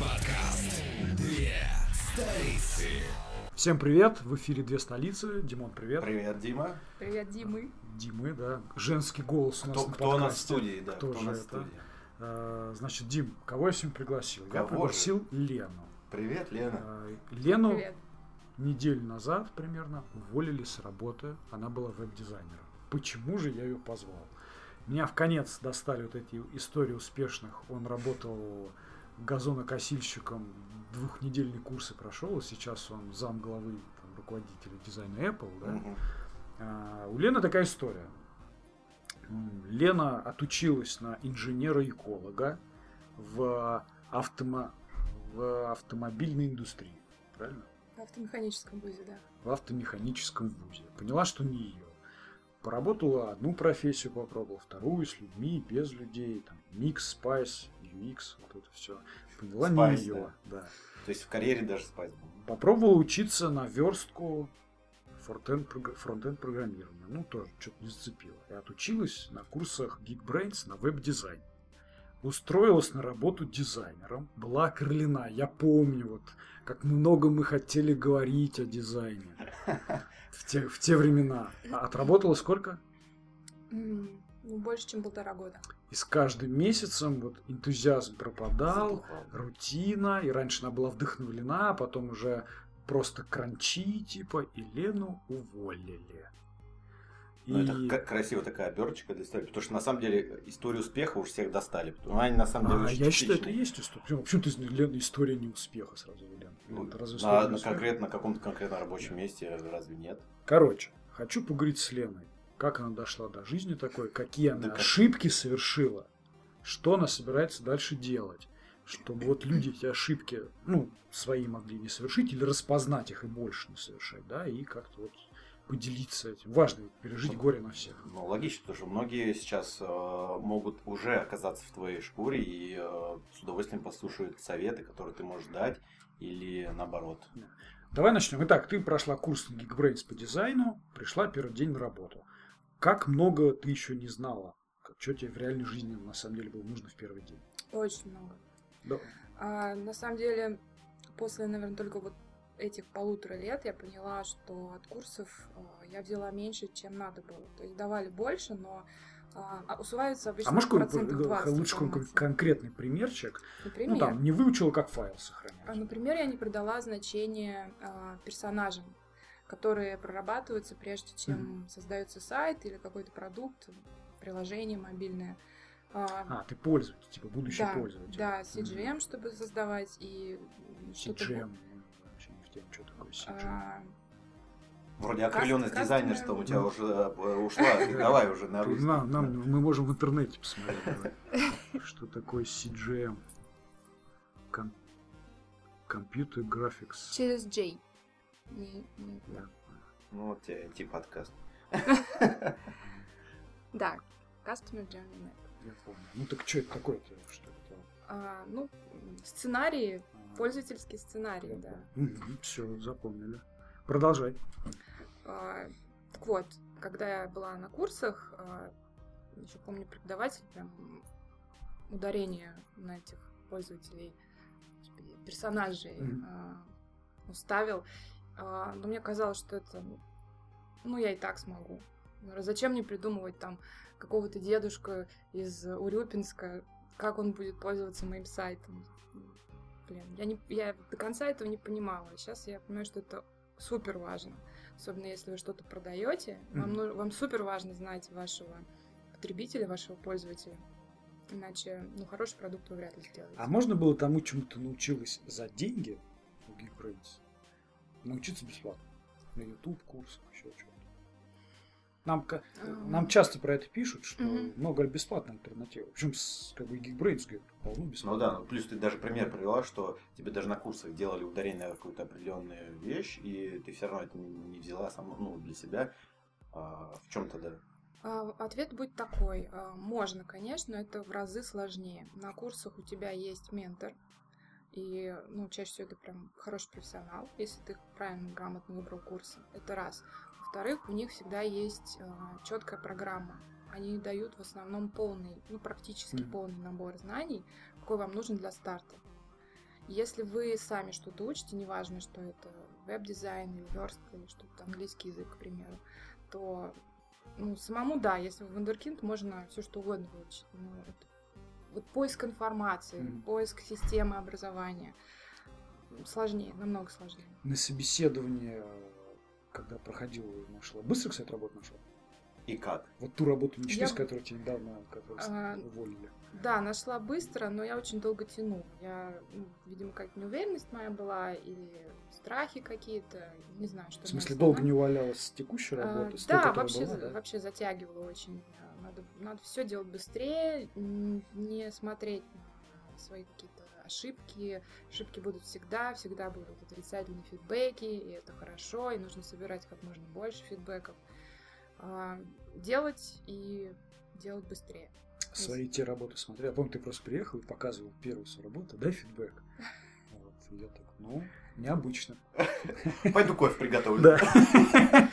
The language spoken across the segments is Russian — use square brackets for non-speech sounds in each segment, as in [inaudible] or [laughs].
Подкаст «Две столицы». Всем привет! В эфире «Две столицы». Димон, привет. Привет, Дима. Привет, Димы. Димы, да. Женский голос у нас Кто, на кто у нас в студии, да? Кто Кто, же это? студии? Э, Значит, Дим, кого я сегодня пригласил? я Кого пригласил Лену. Привет, Лена. Э, Лену Привет. неделю назад примерно уволили с работы. Она была веб-дизайнером. Почему же я ее позвал? Меня в конец достали вот эти истории успешных. Он работал газонокосильщиком, двухнедельные курсы прошел, и сейчас он зам главы там, руководителя дизайна Apple. Да? Мгм. А, У Лены такая история. Лена отучилась на инженера-эколога в, автомо... в автомобильной индустрии. Правильно? В автомеханическом вузе, да. В автомеханическом вузе. Поняла, что не ее. Поработала одну профессию, попробовала вторую, с людьми, без людей, там, микс, спайс, UX, вот это все. Поняла, Spice, не ее. Да. То есть в карьере даже спать был. Попробовала учиться на верстку фронтенд фронтенд программирования. Ну, тоже что-то не зацепило. И отучилась на курсах Geekbrains на веб-дизайн. Устроилась на работу дизайнером. Была окрылена. Я помню, вот, как много мы хотели говорить о дизайне. [laughs] В те, в те времена. А отработала сколько? Ну, больше, чем полтора года. И с каждым месяцем вот энтузиазм пропадал. Затухал. рутина, и раньше она была вдохновлена, а потом уже просто кранчи, типа, и Лену уволили. И Ну, это как красиво такая оберточка для истории, потому что на самом деле историю успеха уж всех достали. Потому что они на самом деле А, очень я считаю, это и есть история. Ты знаешь, Лена история не успеха сразу, Лен? Ну, Это разве на, на конкретно, на каком-то конкретном рабочем месте разве нет? Короче, хочу поговорить с Леной. Как она дошла до жизни такой, какие она Да ошибки совершила, что она собирается дальше делать, чтобы вот люди эти ошибки, ну, свои могли не совершить или распознать их и больше не совершать, да, и как-то вот поделиться этим. Важно ведь пережить горе на всех. Ну, логично, потому что многие сейчас э, могут уже оказаться в твоей шкуре и э, с удовольствием послушают советы, которые ты можешь дать, или наоборот. Давай начнем. Итак, ты прошла курс Geekbrains по дизайну, пришла первый день на работу. Как много ты еще не знала? Что тебе в реальной жизни на самом деле было нужно в первый день? Очень много. Да. А, на самом деле, после, наверное, только вот этих полутора лет я поняла, что от курсов а, я взяла меньше, чем надо было. То есть давали больше, но а, а усваивается обычно А можешь процентов 20 лучше какой-нибудь конкретный примерчик? Например, Ну там, не выучила, как файл а, сохранять. например, я не придала значение а, персонажам, которые прорабатываются прежде, чем создается сайт или какой-то продукт, приложение мобильное. А, А, ты пользователь, типа будущий да, пользователь. Да, CGM, чтобы создавать и что-то... CGM. Вообще не в теме, что такое CGM. а, Вроде Каст- окрыленность кастомер. дизайнерством у тебя уже э, ушла. [laughs] Давай уже на нам- нам- мы можем в интернете посмотреть. Что такое CGM? Computer Graphics. через J. Не- не- Да. Ну, вот тебе IT-подкаст. [laughs] Да, Customer Journey Map. Я помню. Ну так что это такое-то? Что это? А, ну, сценарии, А, пользовательский сценарий, да. Все, запомнили. Продолжай. А, так вот, когда я была на курсах, еще помню, преподаватель прям ударение на этих пользователей, персонажей Мгм. а, уставил. А, но мне казалось, что это, ну, я и так смогу. Зачем мне придумывать там какого-то дедушку из Урюпинска, как он будет пользоваться моим сайтом? Блин, я, не, я до конца этого не понимала. Сейчас я понимаю, что это супер важно. Особенно если вы что-то продаете, вам, Мгм. ну- вам супер важно знать вашего потребителя, вашего пользователя. Иначе, ну, хороший продукт вы вряд ли сделаете. А можно было тому, чему ты научилась за деньги у Geekbrains, научиться бесплатно? На YouTube курсах, еще что-то. Нам, А. нам часто про это пишут, что Мгм. много бесплатной альтернативы. Причем с, как бы Geekbrains говорит, полно Ну бесплатно. да, ну, плюс ты даже пример привела, что тебе даже на курсах делали ударение на какую-то определенную вещь, и ты все равно это не не взяла сам, ну, для себя. А, в чем-то, да. А, Ответ будет такой. А, Можно, конечно, но это в разы сложнее. На курсах у тебя есть ментор, и, ну, чаще всего это прям хороший профессионал, если ты правильно, грамотно выбрал курсы. Это раз. Во-вторых, у них всегда есть четкая программа. Они дают в основном полный, ну, практически Мгм. полный набор знаний, какой вам нужен для старта. Если вы сами что-то учите, неважно, что это веб-дизайн или верстка, или что-то английский язык, к примеру, то ну, самому, да, если вы вундеркинд, можно все что угодно выучить. Но это вот поиск информации, Мгм. поиск системы образования сложнее, намного сложнее. На собеседование, когда проходил, нашла. Быстро, кстати, работу нашла? И как? Вот ту работу мечты, Я- с которой тебя недавно А, уволили. Да, нашла быстро, но я очень долго тянула. Я, ну, видимо, какая-то неуверенность моя была или страхи какие-то, не знаю, что В смысле, долго не увалялась с текущей А, работы? с той, Да, вообще, была, да? вообще затягивала очень. Надо, надо все делать быстрее, не смотреть на свои какие-то ошибки. Ошибки будут всегда, всегда будут отрицательные фидбэки, и это хорошо, и нужно собирать как можно больше фидбэков. А, Делать и делать быстрее. Свои те работы смотрел. Я помню, ты просто приехал и показывал первую свою работу. Дай фидбэк. Вот, и я так, ну, необычно. Пойду кофе приготовлю. Да. [laughs]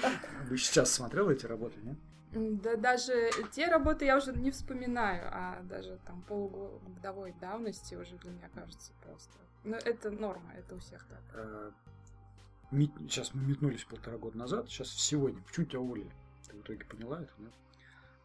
Вы сейчас смотрел эти работы, нет? Да даже те работы я уже не вспоминаю, а даже там полугодовой давности уже для меня кажется просто. Ну, это норма, это у всех так. Мет- Сейчас мы метнулись полтора года назад, сейчас сегодня. Почему тебя уволили? Ты в итоге поняла это, нет?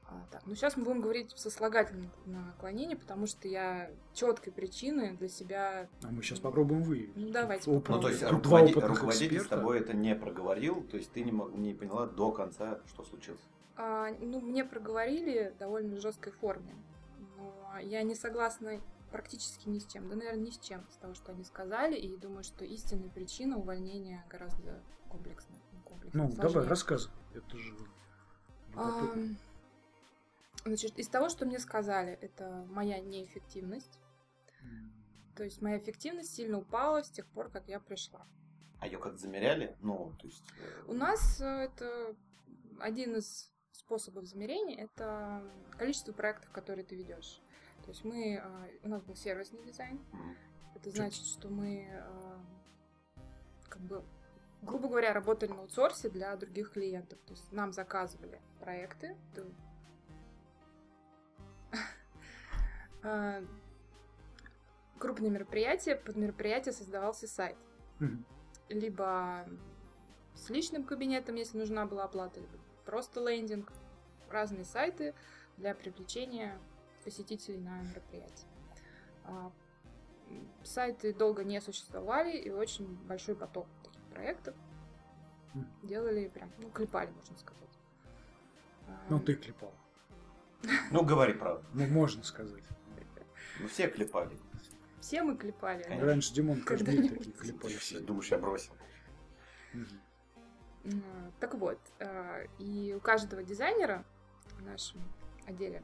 А, так, ну сейчас мы будем говорить в сослагательном наклонении, потому что я четкой причины для себя. А мы сейчас попробуем выявить. Ну, давайте Тут Ну, то есть руководи- руководитель с эксперта. тобой это не проговорил, то есть ты не, мо- не поняла до конца, что случилось. А, ну, мне проговорили в довольно жесткой форме. Но я не согласна практически ни с чем. Да, наверное, ни с чем с того, что они сказали. И думаю, что истинная причина увольнения гораздо комплексная. ну, комплексная, Ну, давай, сложнее. рассказывай. Это же. Ам, Значит, из того, что мне сказали, это моя неэффективность. То есть моя эффективность сильно упала с тех пор, как я пришла. А ее как замеряли? Ну, то есть... э, У нас э, это один из способов замерения это количество проектов, которые ты ведешь. То есть мы, э, у нас был сервисный дизайн. Это значит, что мы э, как бы, грубо говоря, работали на аутсорсе для других клиентов. То есть нам заказывали проекты. Э, [laughs] Крупные мероприятия, под мероприятие создавался сайт. Либо с личным кабинетом, если нужна была оплата, либо просто лендинг. Разные сайты для привлечения посетителей на мероприятие. А, Сайты долго не существовали, и очень большой поток таких проектов Мгм. делали прям, ну, клепали, можно сказать. А, Ну, ты клепал. [laughs] Ну, говори правду. Ну, можно сказать. Мы все клепали. Все мы клепали. Раньше Димон каждый такие клепали. Думаешь, я бросил? Так вот, а, и у каждого дизайнера в нашем отделе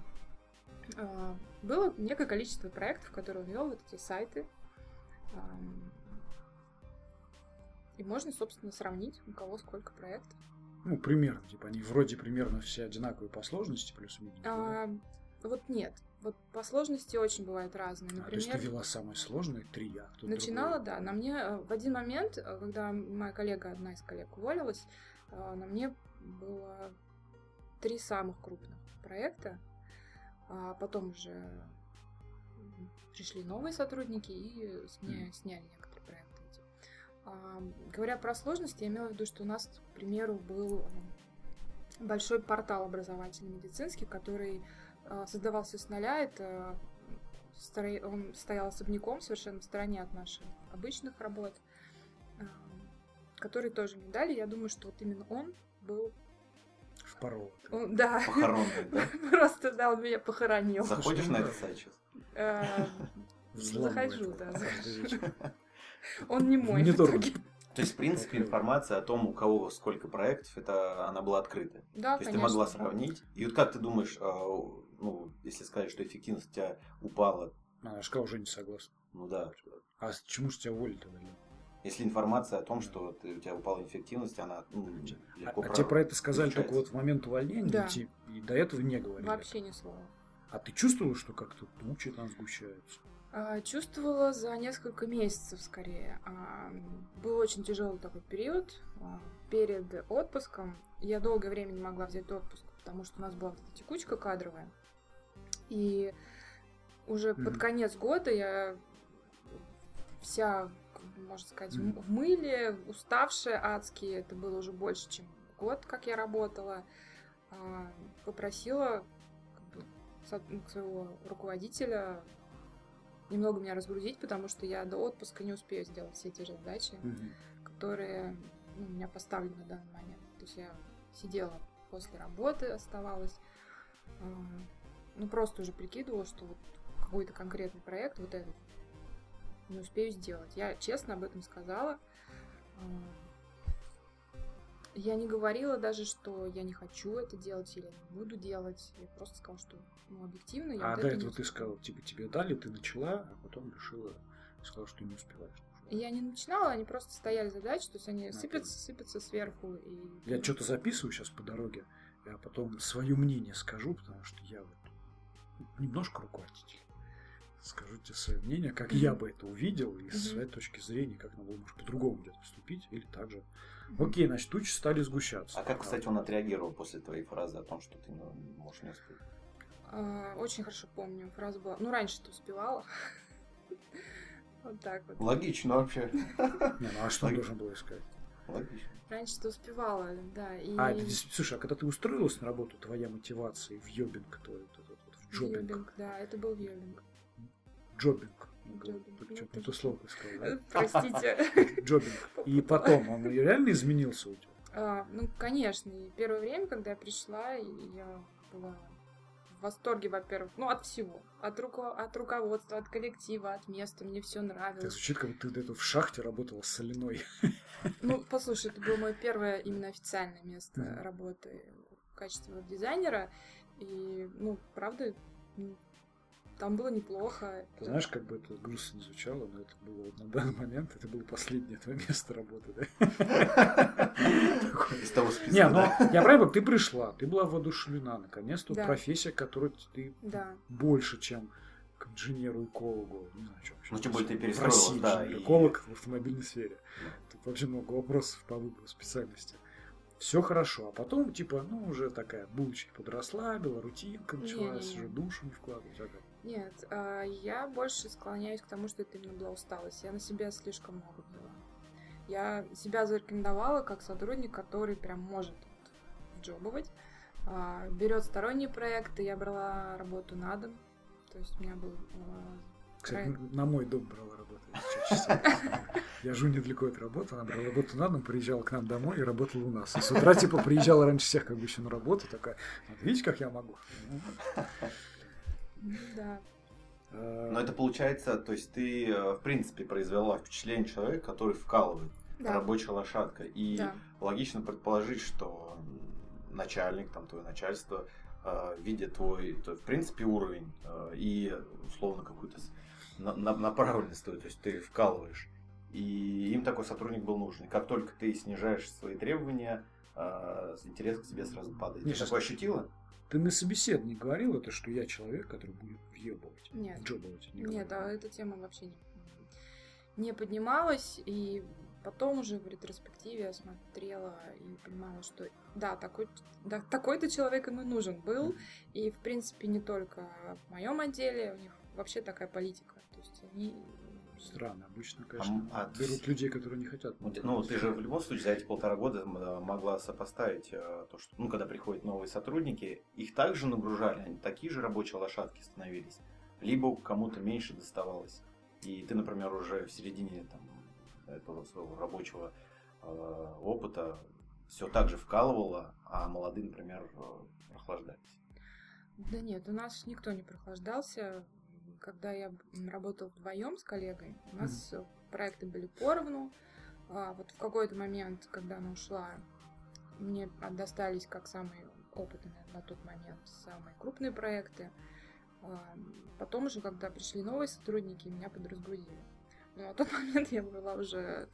а, было некое количество проектов, которые он вел, вот эти сайты. И можно, собственно, сравнить, у кого сколько проектов. Ну, примерно. Типа они вроде примерно все одинаковые по сложности, плюс-минус. А, Вот нет. Вот по сложности очень бывают разные. А, то есть ты Например, вела самые сложные три, а кто Начинала, да. На мне э, в один момент, э, когда моя коллега, одна из коллег уволилась, э, на мне было три самых крупных проекта. А потом уже пришли новые сотрудники и с меня Мгм. сняли некоторые проекты. А, Говоря про сложности, я имела в виду, что у нас, к примеру, был большой портал образовательный медицинский, который создавался с нуля. Это он стоял особняком, совершенно в стороне от наших обычных работ, э, который тоже мне дали. Я думаю, что вот именно он был... Впорол. он- да, Похоронный, [laughs] да? просто да, он меня похоронил. Заходишь ну на да. этот сайт сейчас? Э, Взламывает Захожу, да. [laughs] Он не мой. в итоге. То есть, в принципе, информация о том, у кого сколько проектов, это она была открыта. Да, То есть конечно. ты могла сравнить. И вот как ты думаешь, а, ну, если сказать, что эффективность у тебя упала, А, Шка уже не согласна. ну да. А с- чему же тебя уволили тогда? Лен? Если информация о том, что ты- у тебя упала эффективность, она ну, А, легко а про- тебе про это сказали только вот в момент увольнения, Да. и, и до этого не говорили? Вообще ни слова. А ты чувствовала, что как-то тучи там сгущаются? А, Чувствовала за несколько месяцев скорее. А, Был очень тяжелый такой период. а, Перед отпуском я долгое время не могла взять отпуск, потому что у нас была вот эта текучка кадровая. И уже под Мгм. конец года я вся, можно сказать, в в мыле, уставшая адски. Это было уже больше, чем год, как я работала. А, Попросила как бы, ну, своего руководителя немного меня разгрузить, потому что я до отпуска не успею сделать все эти же задачи, Мгм. которые ну, у меня поставлены на данный момент. То есть я сидела после работы, оставалась, а, ну просто уже прикидывала, что вот какой-то конкретный проект вот этот не успею сделать. Я честно об этом сказала. А, Я не говорила даже, что я не хочу это делать или не буду делать. Я просто сказала, что ну, объективно я А вот до этого ты успею. сказал, типа, тебе дали, ты начала, а потом решила, сказала, что не успеваешь. Я не начинала, они просто стояли задачи, то есть они А, сыпятся, сыпятся сверху. И... Я что-то записываю сейчас по дороге, я потом свое мнение скажу, потому что я вот немножко руководитель. Скажу тебе свое мнение, как я Мгм. бы это увидел, и с Мгм. своей точки зрения, как надо было, может, по-другому где-то поступить, или так же. Мгм. Окей, значит, тучи стали сгущаться. А как, кстати, он отреагировал после твоей фразы о том, что ты можешь не успеть? А, Очень хорошо помню, фраза была. Ну, раньше ты успевала. [laughs] Вот так вот. Логично вообще. [laughs] Не, ну а что он должен был искать? Логично. Раньше ты успевала, да. И А, это слушай, а когда ты устроилась на работу, твоя мотивация в йобинг твой, вот джобинг, Йобинг, да, это был йобинг. джобинг, Только ну, что-то ты не то что? слово сказал, [laughs] Простите. Джобинг. [laughs] И потом, он реально изменился у тебя? А, Ну, конечно, и первое время, когда я пришла, я была в восторге, во-первых, ну, от всего. От, руко- от руководства, от коллектива, от места. Мне все Это нравилось. звучит, как будто ты где-то в шахте работала соляной. [laughs] Ну, послушай, это было мое первое именно официальное место работы в качестве веб-дизайнера. И, ну, правда, м, там было неплохо. Ты знаешь, как бы это грустно не звучало, но это было вот на данный момент, это было последнее твое место работы, да? Из того списка, Не, ну, я правильно, ты пришла, ты была воодушевлена, наконец-то профессия, которую ты больше, чем к инженеру-экологу, не знаю, чем вообще. Ну, тем более ты перестроилась, России да, инженер-эколог в автомобильной сфере. Тут вообще много вопросов по выбору специальности. Все хорошо, а потом, типа, ну, уже такая булочка подрасслабила, рутинка началась, Не-не-не. уже душу не вкладывать. а как? Нет, а, я больше склоняюсь к тому, что это именно была усталость. Я на себя слишком много взяла. Я себя зарекомендовала как сотрудник, который прям может вот вджобывать. А, берет сторонние проекты, я брала работу на дом. То есть у меня был а, Кстати, на мой дом брала работу. Я живу недалеко от работы, она брала работу на дом, приезжала к нам домой и работала у нас. И с утра, типа, приезжала раньше всех, как бы еще на работу, такая, «Вот видите, как я могу? ну да. А, Но это получается, то есть ты, э, в принципе, произвела впечатление человека, который вкалывает, Да. рабочая лошадка. И Да. логично предположить, что начальник, там, твое начальство, э, видя твой, то, в принципе, уровень э, и, условно, какую-то на- на- направленность, твою, то есть ты вкалываешь. И им такой сотрудник был нужен. И как только ты снижаешь свои требования, э, интерес к тебе сразу падает. Не, Ты сейчас- такое ощутила? Ты на собеседовании говорил это, что я человек, который будет въебывать? Нет. Джобовать? не Нет, говорил? а эта тема вообще не, не поднималась. И потом уже в ретроспективе я смотрела и понимала, что да, такой, да, такой-то человек им и нужен был. И, в принципе, не только в моем отделе, у них вообще такая политика. Есть они... Странно, обычно, конечно, а берут с- людей, которые не хотят. Ну, ты- Ну, ты же в любом случае за эти полтора года м, могла сопоставить э, то, что, ну, когда приходят новые сотрудники, их также нагружали, они такие же рабочие лошадки становились, либо кому-то меньше доставалось. И ты, например, уже в середине там, этого своего рабочего э, опыта все так же вкалывала, а молодые, например, э, прохлаждались. Да нет, у нас никто не прохлаждался. Когда я работала вдвоем с коллегой, у нас э, проекты были поровну. А вот в какой-то момент, когда она ушла, мне достались как самые опытные на тот момент самые крупные проекты. А, Потом уже, когда пришли новые сотрудники, меня подразгрузили. Но на тот [laughs] момент я была уже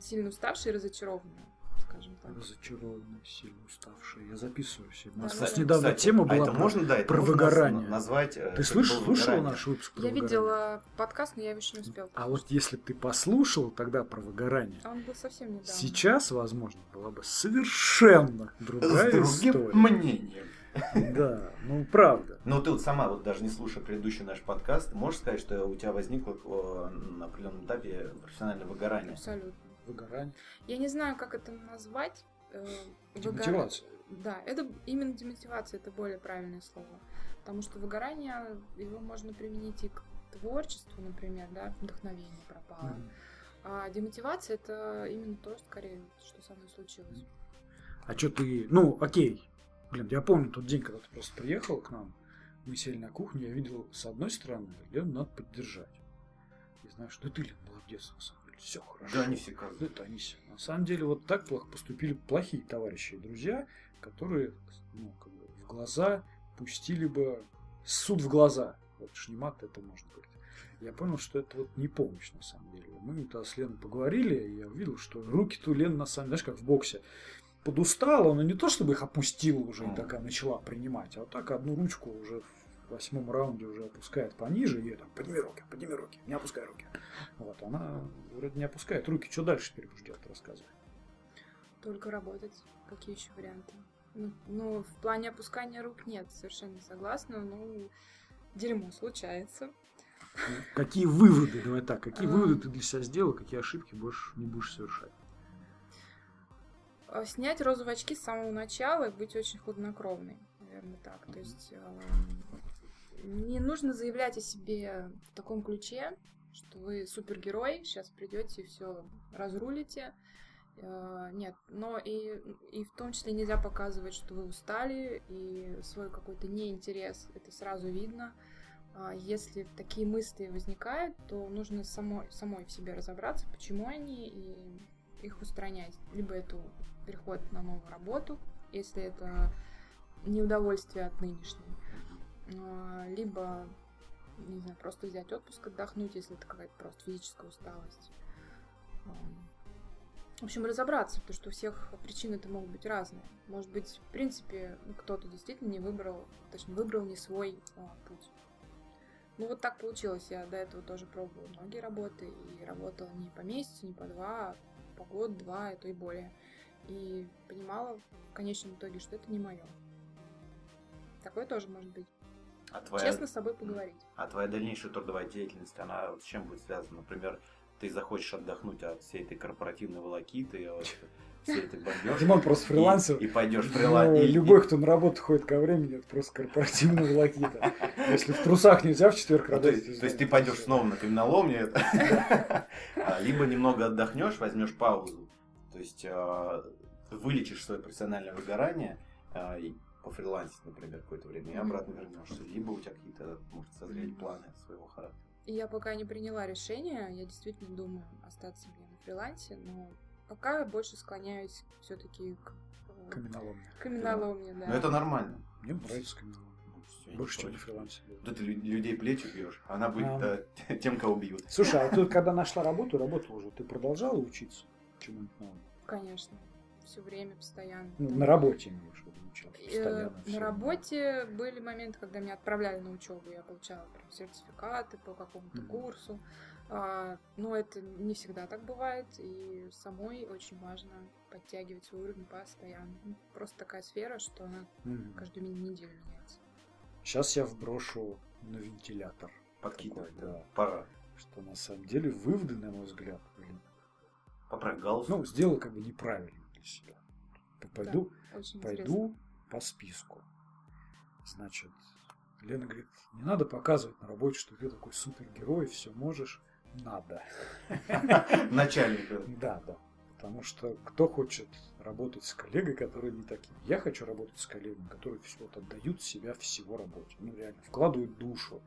сильно уставшая и разочарованная, скажем так. Разочарованная, сильно уставшая. Я записываю все. У нас да, недавно Кстати, тема а была это про- можно, да, это про можно выгорание. назвать. э, Ты слышал, выгорание. наш выпуск про Я выгорание? видела подкаст, но я еще не успела. А вот если бы ты послушал тогда про выгорание, А он был совсем недавно. сейчас, возможно, была бы совершенно С другая другим история. мнением. [laughs] Да, ну правда. Но ты вот сама, вот даже не слушая предыдущий наш подкаст, можешь сказать, что у тебя возникло э, на определенном этапе профессиональное выгорание? Абсолютно. Выгорание. Я не знаю, как это назвать. э, Демотивация. Да, это именно демотивация, это более правильное слово. Потому что выгорание, его можно применить и к творчеству, например, да, вдохновение пропало. Мгм. А демотивация это именно то, скорее, что со мной случилось. А что ты... Ну, окей. Блин, я помню тот день, когда ты просто приехал к нам. Мы сели на кухню, я видел, с одной стороны, Лену надо поддержать. И знаешь, да ты, Лен, молодец, на самом. Все хорошо. Да, они все кажутся. это они все. На самом деле, вот так плохо поступили плохие товарищи и друзья, которые, ну, как бы в глаза пустили бы суд в глаза. Вот ж не мат, это можно говорить. Я понял, что это вот не помощь, на самом деле. Мы тогда с Леной поговорили, и я увидел, что руки-то у Лены, на самом деле, знаешь, как в боксе, подустала, но не то, чтобы их опустила уже и такая начала принимать, а вот так одну ручку уже в восьмом раунде уже опускает пониже, и я там, подними руки, подними руки, не опускай руки. Вот, она вроде не опускает руки. Что дальше теперь будешь делать, рассказывай. Только работать. Какие еще варианты? Ну, ну, в плане опускания рук нет, совершенно согласна. Ну, дерьмо случается. Какие выводы, давай так, какие А. выводы ты для себя сделал, какие ошибки больше не будешь совершать? А, Снять розовые очки с самого начала и быть очень хладнокровной, наверное, так. То есть э, не нужно заявлять о себе в таком ключе, что вы супергерой, сейчас придете и все разрулите. Э, Нет, но и, и в том числе нельзя показывать, что вы устали, и свой какой-то неинтерес, это сразу видно. А Если такие мысли возникают, то нужно самой, самой в себе разобраться, почему они, и их устранять. Либо это переход на новую работу, если это неудовольствие от нынешней. А, Либо, не знаю, просто взять отпуск, отдохнуть, если это какая-то просто физическая усталость. В общем, разобраться, потому что у всех причины это могут быть разные. Может быть, в принципе, ну, кто-то действительно не выбрал, точнее, выбрал не свой а, путь. Ну, вот так получилось. Я до этого тоже пробовала многие работы и работала не по месяцу, не по два, а по год, два, а то и более. И понимала в конечном итоге, что это не мое. Такое тоже может быть. А твоя, Честно с собой поговорить. а твоя дальнейшая трудовая деятельность, она с чем будет связана? Например, ты захочешь отдохнуть от всей этой корпоративной волокиты, от всей этой бомбежки. [laughs] Димон просто фрилансер. И, и пойдешь Ну, фрилансить. любой, кто на работу ходит ко времени, это просто корпоративная волокита. [laughs] Если в трусах нельзя в четверг Ну, то, работать. есть, то есть ты пойдешь снова на каменоломню, это. [laughs] А, либо немного отдохнешь, возьмешь паузу, то есть а, вылечишь свое профессиональное выгорание, а, и пофрилансить, например, какое-то время, и обратно вернешься. Либо у тебя какие-то, может, созреть планы своего характера. И я пока не приняла решение, я действительно думаю остаться мне на фрилансе, но пока я больше склоняюсь все-таки к э, Каменоломня. каменоломне, да. Но это нормально. Мне нравится каменоломня. Не Больше, чем на фрилансе. Да ты лю- людей плетью бьешь, а она будет А. э, [laughs] тем, кого бьют. Слушай, а ты когда нашла работу, работала уже, ты продолжала учиться чему-нибудь новому? Конечно, все время, постоянно. Ну, на работе имеешь училась? э, Постоянно. на работе были моменты, когда меня отправляли на учебу, я получала прям сертификаты по какому-то Мгм. курсу. А, но это не всегда так бывает, и самой очень важно подтягивать свой уровень постоянно. Ну, Просто такая сфера, что она Мгм. каждую неделю меняется. Сейчас я вброшу на вентилятор. Подкидывать, Такой, да. Пора. Что на самом деле выводы, на мой взгляд, блин, Поправь галстук. ну, сделал как бы неправильно для себя. Пойду, интересно. пойду по списку. Значит, Лена говорит, не надо показывать на работе, что ты такой супергерой, все можешь. Надо. [laughs] Начальник. Да, да. Потому что кто хочет работать с коллегой, который не таким? Я хочу работать с коллегами, которые все вот отдают себя всего работе. Ну, реально, вкладывают душу,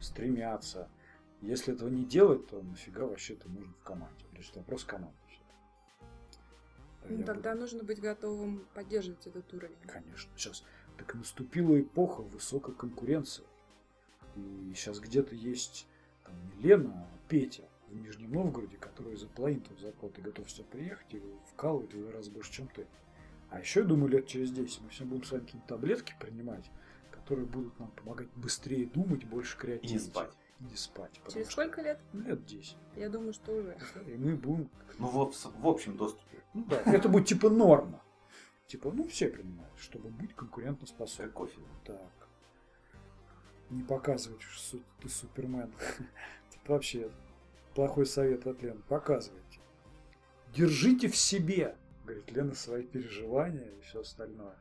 стремятся. Если этого не делать, то нафига вообще ты нужен в команде? Лишь вопрос команды. Ну, Я тогда буду- нужно быть готовым поддерживать этот уровень. Конечно. Сейчас так наступила эпоха высокой конкуренции. И сейчас где-то есть там, не Лена, а Петя в Нижнем Новгороде, который за половину зарплаты готов сюда приехать и вкалывать в два раза больше, чем ты. А еще, я думаю, лет через 10 мы все будем с вами какие-то таблетки принимать, которые будут нам помогать быстрее думать, больше И креативить. не спать. И не спать. Через сколько лет? Ну, Лет 10. Я думаю, что уже. [laughs] И мы будем... Ну, в, в общем доступе. Ну да, это будет типа норма. Типа, ну, все принимают, чтобы быть конкурентоспособным. Как кофе. Так. Не показывать, что ты супермен. [laughs] Это вообще плохой совет от Лены. Показывайте. Держите в себе, говорит Лена, свои переживания и все остальное.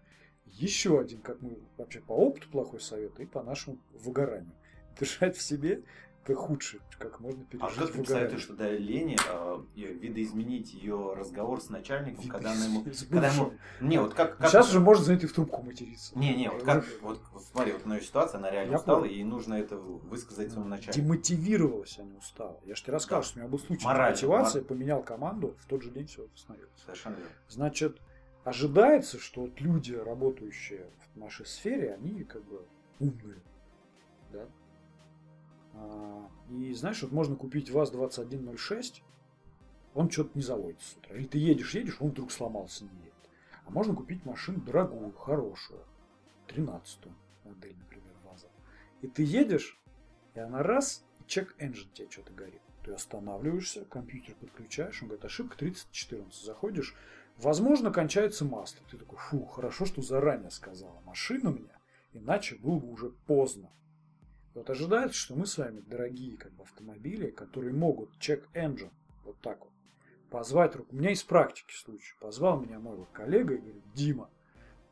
Еще один, как мы вообще по опыту плохой совет и по нашему выгоранию. Держать в себе это худшее, как можно А пережить как ты посоветуешь тогда Лене э, видоизменить ее разговор с начальником, когда она ему... [laughs] Когда ему... Не, вот как... как Сейчас же можно, знаете, в трубку материться. Не, не, вот как, вот, смотри, вот на ее ситуация, она реально Я устала, понял. и ей нужно это высказать своему начальнику. Демотивировалась, а не устала. Я же тебе рассказывал, Да. что у меня был случай Морально, мотивации, поменял команду, в тот же день все восстановилось. Совершенно верно. Значит, ожидается, что вот люди, работающие в нашей сфере, они как бы умные. Да? А, И знаешь, вот можно купить ВАЗ-2106, он что-то не заводится с утра. Или ты едешь, едешь, он вдруг сломался, не едет. А можно купить машину дорогую, хорошую, 13 модель, например, ВАЗа. И ты едешь, и она раз, и чек-энджин тебе что-то горит. Ты останавливаешься, компьютер подключаешь, он говорит, ошибка 3014. Заходишь, возможно, кончается масло. Ты такой, фу, хорошо, что заранее сказала. Машина меня, иначе было бы уже поздно. Вот ожидается, что мы с вами, дорогие как бы, автомобили, которые могут чек-энджин, вот так вот, позвать руку. У меня из практики случай. Позвал меня мой вот коллега и говорит, Дима,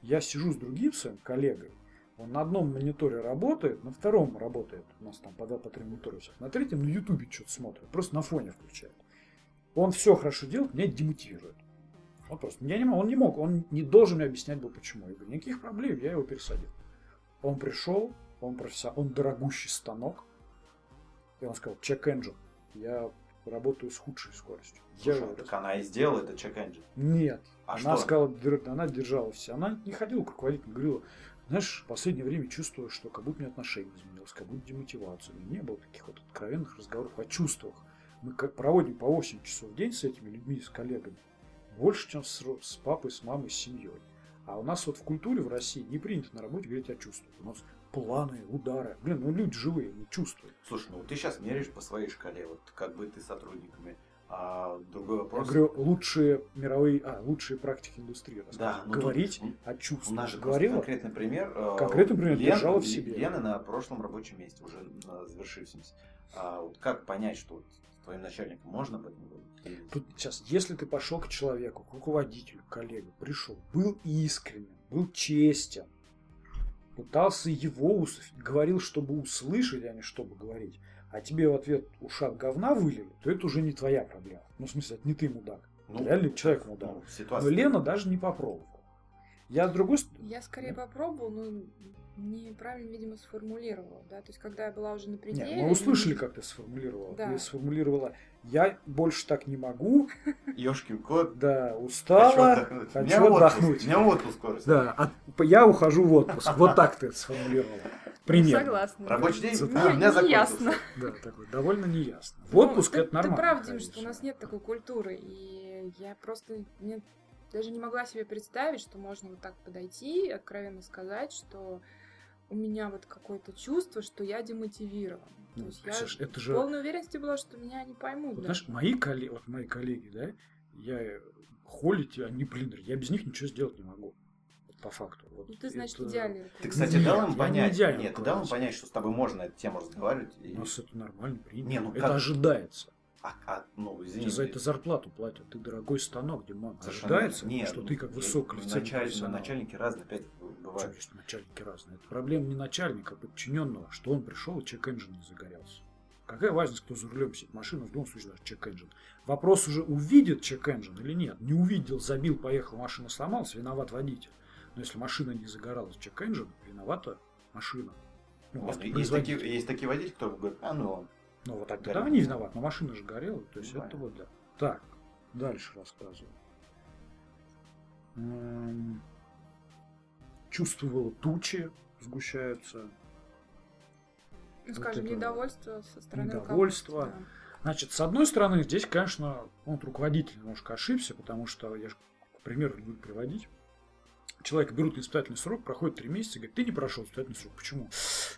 я сижу с другим своим коллегой, он на одном мониторе работает, на втором работает, у нас там по два, по три монитора на третьем на ютубе что-то смотрит, просто на фоне включает. Он все хорошо делает, меня демотивирует. Он просто, я не мог, он не мог, он не должен мне объяснять был почему. Я говорю, никаких проблем, я его пересадил. Он пришел, он профессионал, он дорогущий станок. И он сказал, check engine, я работаю с худшей скоростью. Слушай, я говорю, так она и сделала это чек-энджин. нет. А она что? сказала, она держала все. Она не ходила к руководителю, говорила, знаешь, в последнее время чувствую, что как будто у меня отношение изменилось, как будто демотивация. У меня не было таких вот откровенных разговоров о чувствах. Мы как проводим по 8 часов в день с этими людьми, с коллегами. Больше, чем с, с папой, с мамой, с семьей. А у нас вот в культуре в России не принято на работе говорить о чувствах. У нас планы, удары. Блин, ну люди живые, не чувствуют. Слушай, ну ты сейчас меряешь по своей шкале, вот как бы ты сотрудниками. А другой Я вопрос. говорю, лучшие мировые, а, лучшие практики индустрии. Да, ну тут- говорить м, о У чувствах. нас же просто Говорила? конкретный пример. э, Конкретный пример, Лен- держала в себе. Лена на прошлом рабочем месте, уже завершившемся. А вот как понять, что вот твоим начальником можно об этом говорить? Тут сейчас, если ты пошел к человеку, к руководителю, к коллеге, пришел, был искренен, был честен, пытался его ус... говорил, чтобы услышать, а не чтобы говорить, а тебе в ответ ушат говна вылили, то это уже не твоя проблема. Ну, в смысле, это не ты мудак. Ну, Реально человек мудак. ну, Но ситуация. Лена даже не попробовала. Я с другой стороны... Я скорее попробовал, но неправильно, видимо, сформулировала, да, то есть когда я была уже на пределе... Нет, мы услышали, как ты сформулировала. Да. Ты сформулировала, я больше так не могу, Ёшкин кот. да, устала, отдохнуть. Хочу отдохнуть. У меня отпуск скоро. Да, от- я ухожу в отпуск. Вот так ты это сформулировала. Примерно. Согласна. Рабочий день? Не- А, у меня не ясно. Да, такой довольно неясно. В Ну, отпуск ты- это нормально. Ты прав, Дим, что у нас нет такой культуры. И я просто мне даже не могла себе представить, что можно вот так подойти и откровенно сказать, что у меня вот какое-то чувство, что я демотивирован. Ну, То есть я представляешь, это в же- полной уверенности была, что меня не поймут. Вот, да. знаешь, мои коллеги, вот мои коллеги, да, я э, холить, они, блин, я без них ничего сделать не могу. По факту. Вот Ну, ты, значит, это- идеальный Ты, руководитель. кстати, Нет, дал я им не понять, идеальный нет, ты дал им понять, что с тобой можно эту тему разговаривать. и- У нас это нормально принято. Не, ну это как- ожидается. А, а, ну, извини. За это зарплату платят. Ты дорогой станок, Диман. Совершенно Ожидается, нет, что ну, ты как я- высококвалифицированный началь-. Начальники разные, опять бывают. есть начальники разные. Это проблема не начальника, а подчиненного, что он пришел и чек-энджин не загорелся. Какая важность, кто за рулем сидит машина, в любом случае даже чек-энджин. Вопрос уже, увидит чек-энджин или нет. Не увидел, забил, поехал, машина сломалась, виноват водитель. Но если машина не загоралась, чек-энджин, виновата машина. Ну, Вот, есть, такие, есть такие водители, кто говорит, а ну он. Ну, вот тогда Горит. они виноваты, но машина же горела. То есть Понимаю. это вот да. Так, дальше рассказываю. М, Чувствовала тучи сгущаются. Ну, скажем, это недовольство со стороны недовольство. да. Значит, с одной стороны, здесь, конечно, вот руководитель немножко ошибся, потому что я же, к примеру, люблю приводить. Человека берут на испытательный срок, проходит три месяца, говорит, ты не прошел испытательный срок. Почему?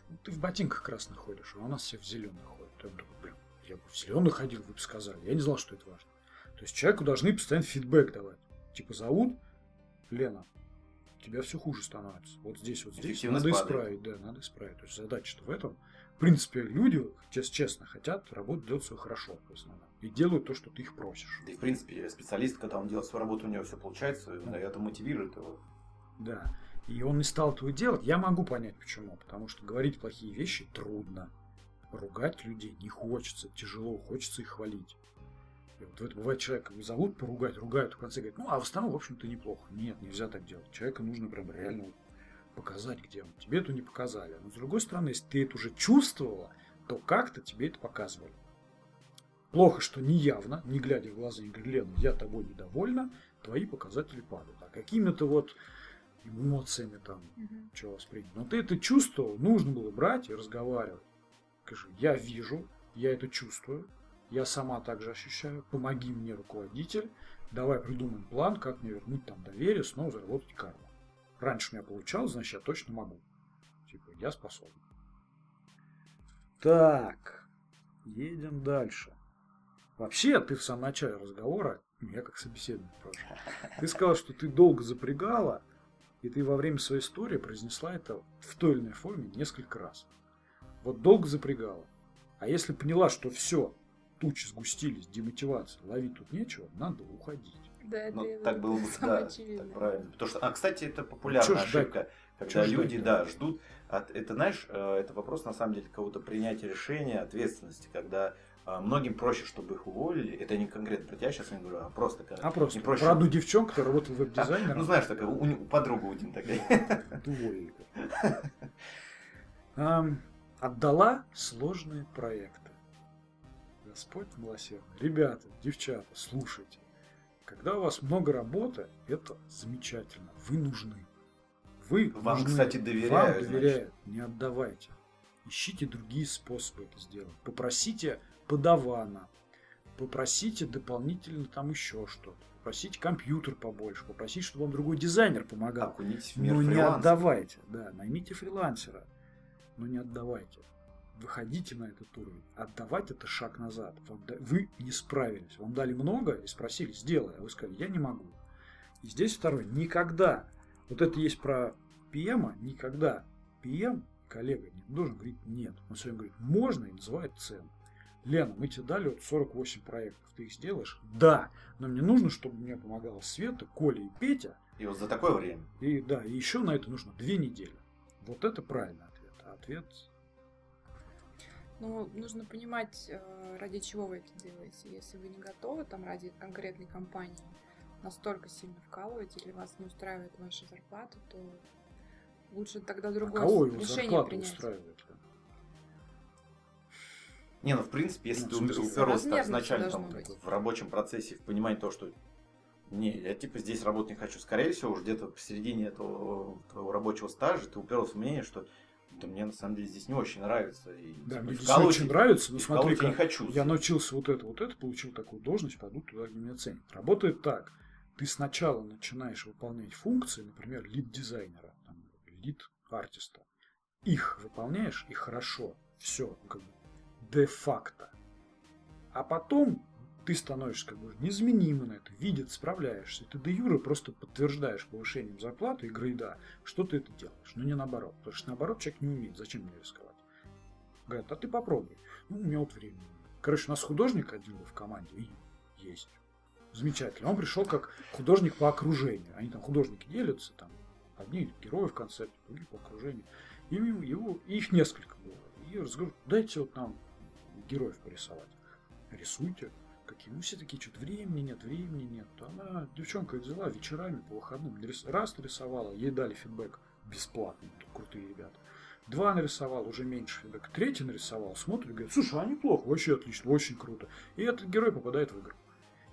«Ну, Ты в ботинках красных ходишь, а у нас все в зеленых ходят. Я такой, блин, я бы в зеленых ходил, вы бы сказали. Я не знал, что это важно. То есть человеку должны постоянно фидбэк давать. Типа зовут Лена, тебя все хуже становится. Вот здесь, вот здесь надо падает. исправить, да, надо исправить. То есть задача-то в этом. В принципе, люди, честно, честно хотят работу делать свою хорошо, в основном. И делают то, что ты их просишь. Да и в принципе специалист, когда он делает свою работу, у него все получается, да, это мотивирует его. Да. И он не стал этого делать. Я могу понять, почему. Потому что говорить плохие вещи трудно. Ругать людей не хочется, тяжело, хочется их хвалить. И вот это бывает человек как бы зовут поругать, ругают, в конце говорят, ну, а в основном, в общем-то, неплохо. Нет, нельзя так делать. Человека нужно прям реально вот показать, где он. Тебе это не показали. Но с другой стороны, если ты это уже чувствовала, то как-то тебе это показывали. Плохо, что не явно, не глядя в глаза, не говоря, Лена, я тобой недовольна, твои показатели падают. А какими-то вот эмоциями там, Мгм. что воспринять. Но ты это чувствовал, нужно было брать и разговаривать. Скажи, я вижу, я это чувствую, я сама также ощущаю, помоги мне, руководитель, давай придумаем план, как мне вернуть там доверие, снова заработать карму. Раньше у меня получалось, значит, я точно могу. Типа, я способен. Так, едем дальше. Вообще, ты в самом начале разговора, я как собеседник просто, ты сказал, что ты долго запрягала, и ты во время своей истории произнесла это в той или иной форме несколько раз. Вот долго запрягала. А если поняла, что все, тучи сгустились, демотивация, ловить тут нечего, надо уходить. Да, это Ну, я- так было бы, [laughs] да, так правильно. Потому что, а, кстати, это популярная Чё ждать? ошибка, когда Чё ждать, люди, да? да, ждут, от, это, знаешь, э, это вопрос, на самом деле, какого-то принятия решения, ответственности, когда а, многим проще, чтобы их уволили, это не конкретно про тебя сейчас не говорю, а просто когда А просто не проще. про одну девчонку, которая работала Да, [laughs] веб-дизайнером, Ну, знаешь, такая, у, у- подруга один такая. уволили. Отдала сложные проекты. Господь милосердный. Ребята, девчата, слушайте. Когда у вас много работы, это замечательно. Вы нужны. Вы Вам, нужны. кстати, доверяют, Вам доверяют. Не отдавайте. Ищите другие способы это сделать. Попросите подавана. Попросите дополнительно там еще что-то. Попросите компьютер побольше. Попросите, чтобы вам другой дизайнер помогал. Окунитесь в мир Но не фриланса. отдавайте, да, наймите фрилансера, но не отдавайте. Выходите на этот уровень. Отдавать это шаг назад. Вам да- Вы не справились. Вам дали много и спросили, сделай. А вы сказали, я не могу. И здесь второе. Никогда. Вот это есть про ПМа. Никогда ПМ, коллега, не должен говорить нет. Он все время говорит, можно и называет цену. Лена, мы тебе дали вот 48 проектов. Ты их сделаешь? Да. Но мне нужно, чтобы мне помогала Света, Коля и Петя И вот за такое время. и да, и еще на это нужно две недели. Вот это правильный ответ. А Ну, нужно понимать, э, ради чего вы это делаете. Если вы не готовы там ради конкретной компании настолько сильно вкалывать или вас не устраивает ваша зарплата, то лучше тогда а другое кого его решение принять. устраивает? Не, ну в принципе, если Ну, ты уперлась так должна там, быть. в рабочем процессе, в понимании того, что не, я типа здесь работать не хочу. Скорее всего, уже где-то посередине этого твоего рабочего стажа ты уперлась в мнение, что да мне на самом деле здесь не очень нравится. И, Да, типа, мне здесь Калуге- очень нравится, но в смотри, Калуге не хочу. я научился вот это, вот это, получил такую должность, пойду туда, где меня ценят. Работает так. Ты сначала начинаешь выполнять функции, например, лид-дизайнера, лид-артиста. Их выполняешь, и хорошо. Все, как бы, де-факто. А потом ты становишься как бы незаменимо на это, видит, справляешься. Ты до юры просто подтверждаешь повышением зарплаты и грейда, что ты это делаешь. Но не наоборот. Потому что наоборот человек не умеет. Зачем мне рисковать? Говорят, а ты попробуй. Ну, у меня вот времени. Короче, у нас художник один был в команде. И есть. Замечательно. Он пришел как художник по окружению. Они там художники делятся, там одни герои в концепте, другие по окружению. И его- и их несколько было. И разговор, дайте вот нам героев порисовать. Рисуйте. Какие? Ну, все такие, что-то времени нет, времени нет. Она, девчонка взяла вечерами по выходным, раз нарисовала, ей дали фидбэк бесплатно, крутые ребята. Два нарисовал, уже меньше фидбэк. Третий нарисовал, смотрит, говорит, слушай, а неплохо, вообще отлично, очень круто. И этот герой попадает в игру.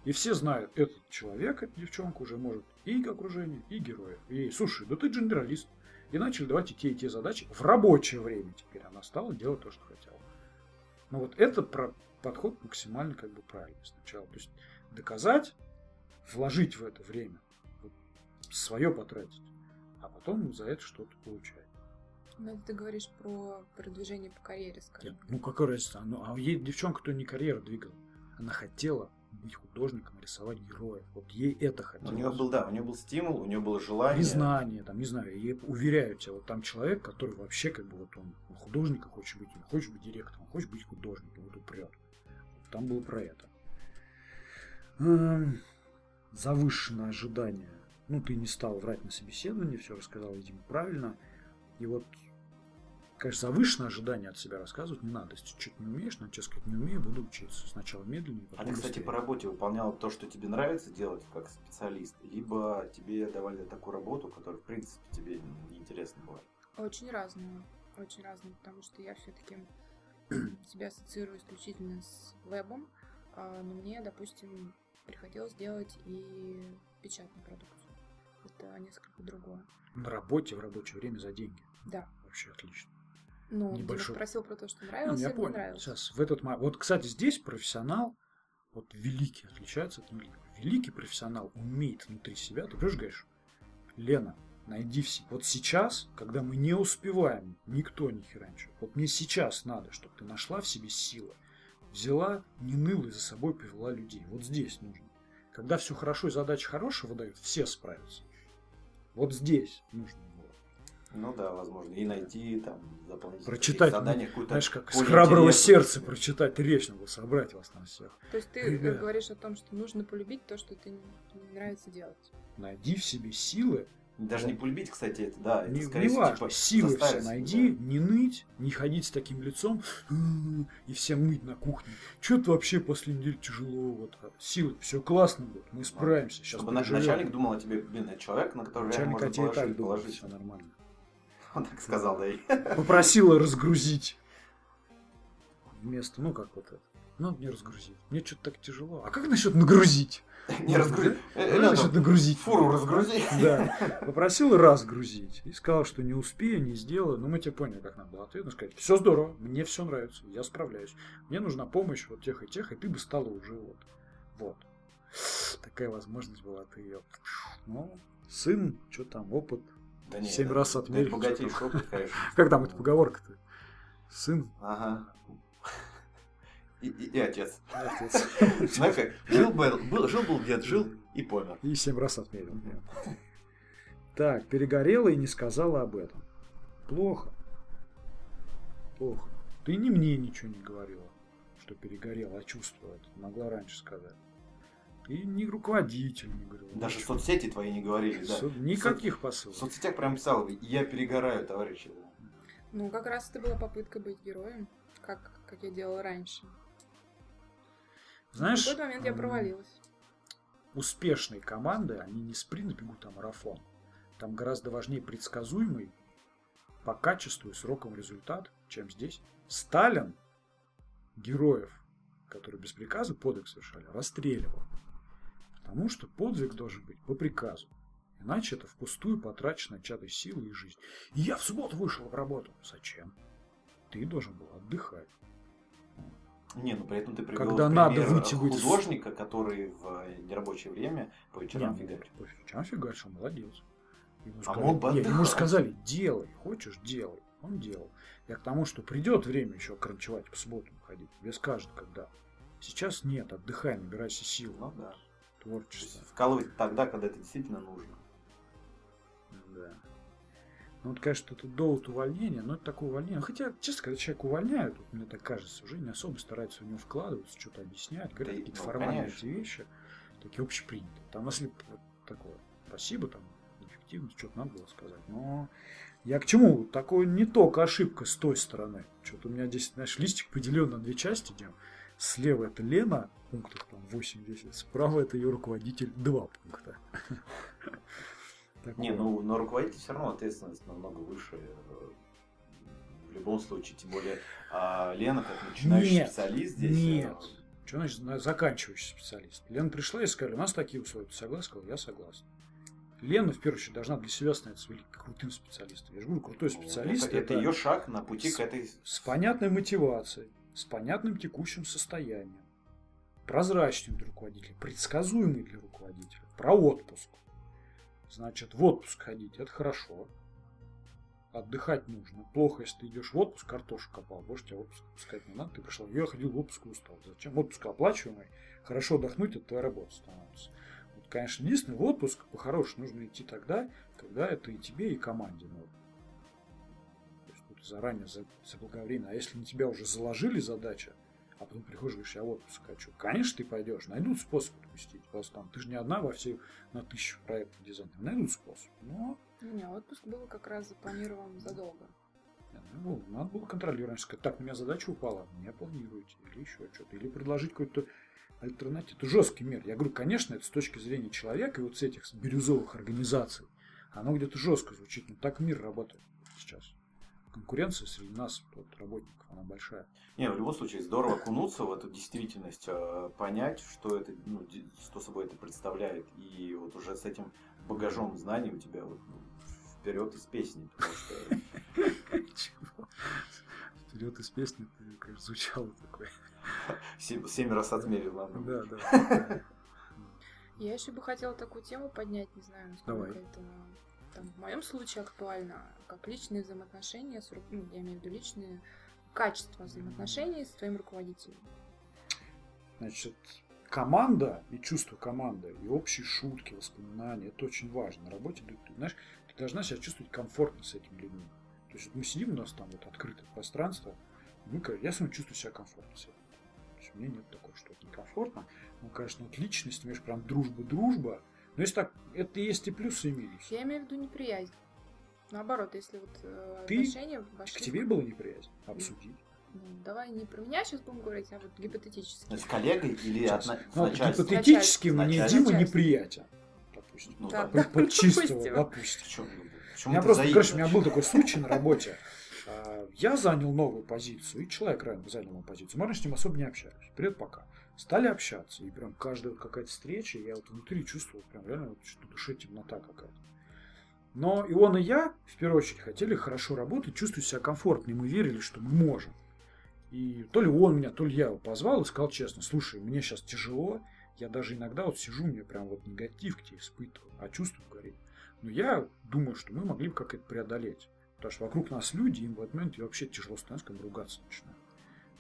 И все знают, этот человек, эта девчонка уже может и окружение, и героев. И слушай, да ты дженералист. И начали давать и те, и те задачи в рабочее время теперь. Она стала делать то, что хотела. Но вот это про подход максимально как бы правильный сначала. То есть доказать, вложить в это время, вот, свое потратить, а потом за это что-то получать. Ну, это ты говоришь про продвижение по карьере, скажем. Ну какая разница? Ну, а ей девчонка то не карьеру двигала. Она хотела быть художником, рисовать героев. Вот ей это У хотелось. нее был, да, у нее был стимул, у нее было желание. признание, там, не знаю, я уверяю тебя, вот там человек, который вообще как бы вот он, он художником хочет быть, он хочет быть директором, хочет быть художником, вот упрет. Там было про это. Эм, Завышенное ожидание. Ну, ты не стал врать на собеседовании, все рассказал, видимо, правильно. И вот, конечно, завышенное ожидание от себя рассказывать не надо. Если что-то не умеешь, надо честно сказать, не умею, буду учиться. Сначала медленнее, А потом ты, кстати, быстрее. по работе выполнял то, что тебе нравится делать как специалист, либо тебе давали такую работу, которая, в принципе, тебе неинтересна была? Очень разные. Очень разные, потому что я все-таки [clears throat] себя ассоциирую исключительно с вебом, а, но мне, допустим, приходилось делать и печатную продукцию. Это несколько другое. На работе, в рабочее время за деньги. Да. Вообще отлично. Ну, Небольшой. спросил про то, что Ну, нравилось, я и мне понял. нравилось. Сейчас, в этот. Вот, кстати, здесь профессионал, вот великий отличается от великого. Великий профессионал умеет внутри себя. Ты понимаешь, говоришь, Лена, найди в себе. Вот сейчас, когда мы не успеваем, никто ни хера ничего. Вот мне сейчас надо, чтобы ты нашла в себе силы. Взяла, не ныла и за собой повела людей. Вот здесь нужно. Когда все хорошо и задача хорошая выдают, все справятся. Вот здесь нужно было. Ну да, возможно. И найти там дополнительные Прочитать, задания, какую-то Знаешь, как с храброго сердца прочитать речь, надо собрать вас там всех. То есть ты Ребят. говоришь о том, что нужно полюбить то, что ты не нравится делать. Найди в себе силы, Даже не полюбить, кстати, это да, это не, скорее не всего, важно, типа, силы все найди, да. не ныть, не ходить с таким лицом «М, и всем ныть на кухне. Что-то вообще после недели тяжело, вот, а силы, все классно будет, мы справимся, сейчас Чтобы на- начальник думал о тебе, блин, это человек, на которого реально Начальник можно о тебе и положить, думает, положить. все нормально. Он так сказал, да. Попросила разгрузить. Вместо, ну как вот это. Ну, не разгрузить. Мне что-то так тяжело. А как насчет нагрузить? [laughs] Не разгрузи. Как Э, насчет надо нагрузить? Фуру разгрузи. [laughs] Да. Попросил разгрузить. И сказал, что не успею, не сделаю. Ну, мы тебе поняли, как надо было ответить. сказать, все здорово, мне все нравится, я справляюсь. Мне нужна помощь вот тех и тех, и ты бы стала уже вот. Вот. Такая возможность была, ты ее... Ну, сын, что там, опыт. Да нет, Семь раз отмерил. богатейший опыт, конечно. [laughs] Как там эта поговорка-то? Сын, Ага. И, и- и отец. отец. [laughs] Знаешь как, жил был, был, жил был дед, жил и помер. И семь раз отмерил. Так, перегорела и не сказала об этом. Плохо. Плохо. Ты ни мне ничего не говорила, что перегорела, а чувствовала это. Могла раньше сказать. И ни руководитель не говорил. Даже ничего. соцсети твои не говорили, да. Со- Никаких В посылок. соцсетях прям писал, я перегораю, товарищи. Ну, как раз это была попытка быть героем, как, как я делала раньше. Знаешь, в какой-то момент я провалилась. успешные команды, они не спринт бегут, а марафон. Там гораздо важнее предсказуемый по качеству и срокам результат, чем здесь. Сталин героев, которые без приказа подвиг совершали, расстреливал. Потому что подвиг должен быть по приказу. Иначе это впустую потраченная чья-то сила и жизнь. И я в субботу вышел в работу. Зачем? Ты должен был отдыхать. Не, ну при этом ты привел Когда надо выйти. художника, который в нерабочее время по вечерам фигарит. по вечерам фигачил, молодец. Ему А сказали, мог бы не, ему сказали, делай, хочешь, делай. Он делал. Я к тому, что придет время еще кранчевать по субботам ходить. Тебе скажут, когда. Сейчас нет, отдыхай, набирайся сил. Ну да. Творчество. вкалывать тогда, когда это действительно нужно. Да. Ну, вот, конечно, это довод увольнения, но это такое увольнение. Хотя, честно, когда человека увольняют, вот мне так кажется, уже не особо стараются в него вкладываться, что-то объяснять, говорят Да какие-то ну, формальные конечно. эти вещи, такие общепринятые. Там, если вот такое, спасибо, там, эффективность, что-то надо было сказать. Но я к чему? Такое не только ошибка с той стороны. Что-то у меня здесь, знаешь, листик поделен на две части, где слева это Лена, пунктов там 8-10, справа это ее руководитель 2 пункта. Не, Такое. ну на руководителя все равно ответственность намного выше. э, В любом случае, тем более а, Лена, как начинающий Нет, специалист здесь. нет. Что значит на- заканчивающий специалист? Лена пришла и сказала, у нас такие условия. Ты согласен? Сказал, я согласен. Лена, в первую очередь, должна для себя становиться крутым специалистом. Я же говорю, крутой ну, специалист Это, это ее шаг на пути с- к этой. с понятной мотивацией, с понятным текущим состоянием, прозрачным для руководителя, предсказуемый для руководителя, про отпуск. Значит, в отпуск ходить – это хорошо. отдыхать нужно. Плохо, если ты идешь в отпуск, картошку копал, больше тебя отпуск пускать не надо. Ты пришел, я ходил в отпуск и устал. Зачем? Отпуск оплачиваемый, хорошо отдохнуть, это твоя работа становится. Вот, конечно, единственное, в отпуск по-хорошему нужно идти тогда, когда это и тебе, и команде надо. То есть тут заранее за- заблаговременно. А если на тебя уже заложили задача, а потом приходишь говоришь, я отпуск хочу. Конечно, ты пойдешь. Найдут способ отпустить. Просто там, ты же не одна во все на тысячу проектов дизайнеров. Найдут способ. Но У меня отпуск был как раз запланирован задолго. не, ну, надо было контролировать. Сказать, так, у меня задача упала, не планируете. Или еще что-то. Или предложить какой-то альтернативу. Это жесткий мир. Я говорю, конечно, это с точки зрения человека и вот с этих бирюзовых организаций. Оно где-то жестко звучит. Но так мир работает сейчас. Конкуренция среди нас, вот, работников, она большая. Не, в любом случае здорово окунуться в эту действительность, э, понять, что это, ну, что собой это представляет, и вот уже с этим багажом знаний у тебя вот, ну, вперед из песни, потому что [laughs] Чего? Вперед из песни, ты, конечно, звучало такое. семь, раз отмерил надо. Да, да. [laughs] Я еще бы хотела такую тему поднять, не знаю, насколько Давай. это там, в моем случае актуально, как личные взаимоотношения, с, ну, я имею в виду личные качества взаимоотношений с твоим руководителем. Значит, команда и чувство команды, и общие шутки, воспоминания, это очень важно. На работе ты, знаешь, ты должна себя чувствовать комфортно с этими людьми. То есть вот мы сидим, у нас там вот открытое пространство, мы, я сам чувствую себя комфортно с этим. То есть мне нет такого, что это некомфортно. Ну, конечно, вот личность, понимаешь, прям дружба-дружба. Но если так, это и есть и плюсы, и минусы. Я имею в виду неприязнь. Наоборот, если вот э, Ты- отношения К вошли... тебе было неприязнь обсудить. Ну, давай не про меня сейчас будем говорить, а вот гипотетически. Ну, С коллегой или Сейчас. отна- с Ну, гипотетически мне. Дима неприятен. Допустим. Ну, Да, да. да. Чистого, допустим. допустим. Почему, У меня просто, короче, у меня заигрываешь? был такой случай на работе. А, Я занял новую позицию, и человек ранее занял новую позицию. Мы раньше с ним особо не общались. Привет, пока. Стали общаться, и прям каждая какая-то встреча, я вот внутри чувствовал прям реально вот, что в душе темнота какая-то. Но и он, и я, в первую очередь, хотели хорошо работать, чувствовать себя комфортно, и мы верили, что мы можем. И то ли он меня, то ли я его позвал и сказал честно, слушай, мне сейчас тяжело, я даже иногда вот сижу, мне прям вот негатив к тебе испытываю, а чувство горит. Но я думаю, что мы могли бы как это преодолеть. Потому что вокруг нас люди, им в этот момент вообще тяжело становится, когда ругаться начинают.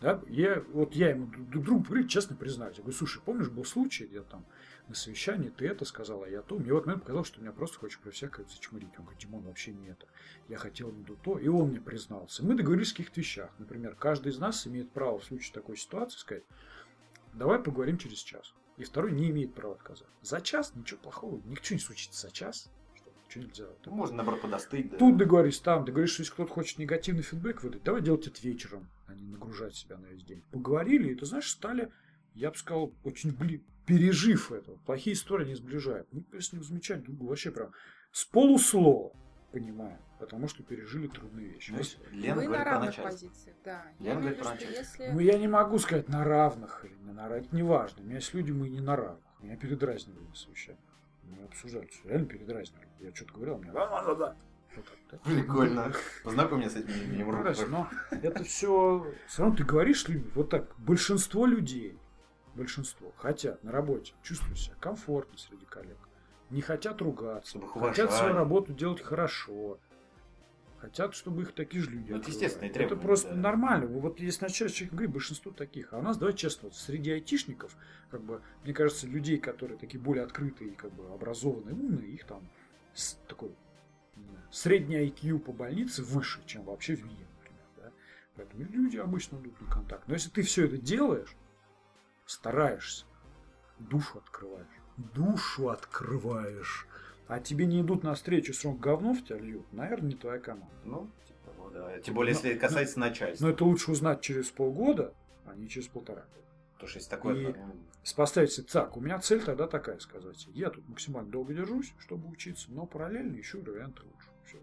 Да? Я, вот я ему друг друг другу говорю, честно признаюсь. Я говорю, слушай, помнишь, был случай, где там на совещании ты это сказал, а я то. Мне в этот момент показалось, что меня просто хочешь про всякое зачмырить. Он говорит, Димон, вообще не это. Я хотел до то. И он мне признался. Мы договорились о каких-то вещах. Например, каждый из нас имеет право в случае такой ситуации сказать, давай поговорим через час. И второй не имеет права отказать. За час ничего плохого, ничего не случится за час. Что, нельзя. Ну, Можно, наоборот, подостыть. Да. Тут договорились, там договорились, что если кто-то хочет негативный фидбэк выдать, давай делать это вечером, а не нагружать себя на весь день. Поговорили, и ты знаешь, стали, я бы сказал, очень бли... пережив это. Плохие истории не сближают. Мы с ним замечать друг друга вообще прям с полуслова понимаем, потому что пережили трудные вещи. Ну, Вот. Лена Вы на говорит про равных начальство. позициях, да. Лена Я говорит про если... Ну, я не могу сказать на равных или не на равных. Это не важно. У меня есть люди, мы не на равных. Меня передразнивали на совещаниях. Мы обсуждали, что реально передразнивали. Я что-то говорил, мне да-да-да. Вот так, да? Прикольно. Познакомь меня с этим именем Рупер. но это все... Все равно ты говоришь вот так, большинство людей, большинство хотят на работе чувствовать себя комфортно среди коллег. Не хотят ругаться, Чтобы хотят уважали. свою работу делать хорошо. Хотят, чтобы их такие же люди это окружали. естественные Это просто да. нормально. Вот если начать человек говорит, большинство таких. А у нас, давай честно, вот среди айтишников, как бы, мне кажется, людей, которые такие более открытые как бы образованные, умные, их там с- такой знаю, средний IQ по больнице выше, чем вообще в мире, например. Да? Поэтому люди обычно идут на контакт. Но если ты все это делаешь, стараешься, душу открываешь, душу открываешь, а тебе не идут навстречу, срок говно в тебя льют, наверное, не твоя команда. Ну, типа, вот, да. Тем более, если Но- касается начальства. Но это лучше узнать через полгода, а не через полтора года. Потому что если такое... И- ну, Поставить себе, так, у меня цель тогда такая сказать. Я тут максимально долго держусь, чтобы учиться, но параллельно ищу варианты лучше. Всё.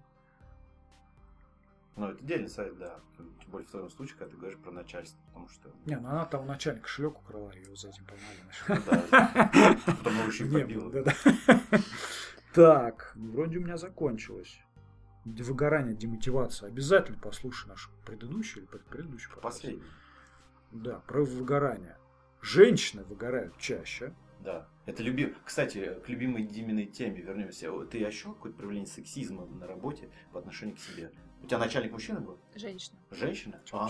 Ну, это отдельный сайт, да. Тем более в твоем случае, когда ты говоришь про начальство. Потому что... Не, ну она там у начальника кошелек украла, ее за этим поймали. ну, да, Потом его еще и да-да. Так, вроде у меня закончилось. Выгорание, демотивация. Обязательно послушай наш предыдущий или предыдущий. Последний. Да, про выгорание. Женщины выгорают чаще, Да. Это любим. Кстати, к любимой Диминой теме вернемся. Ты ощущал какое-то проявление сексизма на работе по отношению к себе? У тебя начальник мужчина был? Женщина. Женщина? А.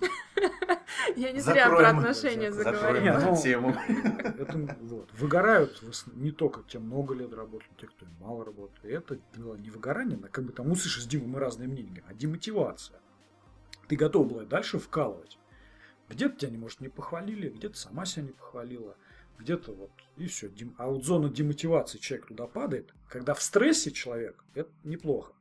[laughs] Я не зря про Закроем- отношения Закроем заговорила. Эту ну, тему. [laughs] Выгорают не только те много лет работали, те, кто мало работает. И это не выгорание, а как бы там услышишь с Димой мы разные мнения, а демотивация. Ты готов была дальше вкалывать. Где-то тебя, не может, не похвалили, где-то сама себя не похвалила, где-то вот, и все. А вот зона демотивации человек туда падает, когда в стрессе человек, это неплохо.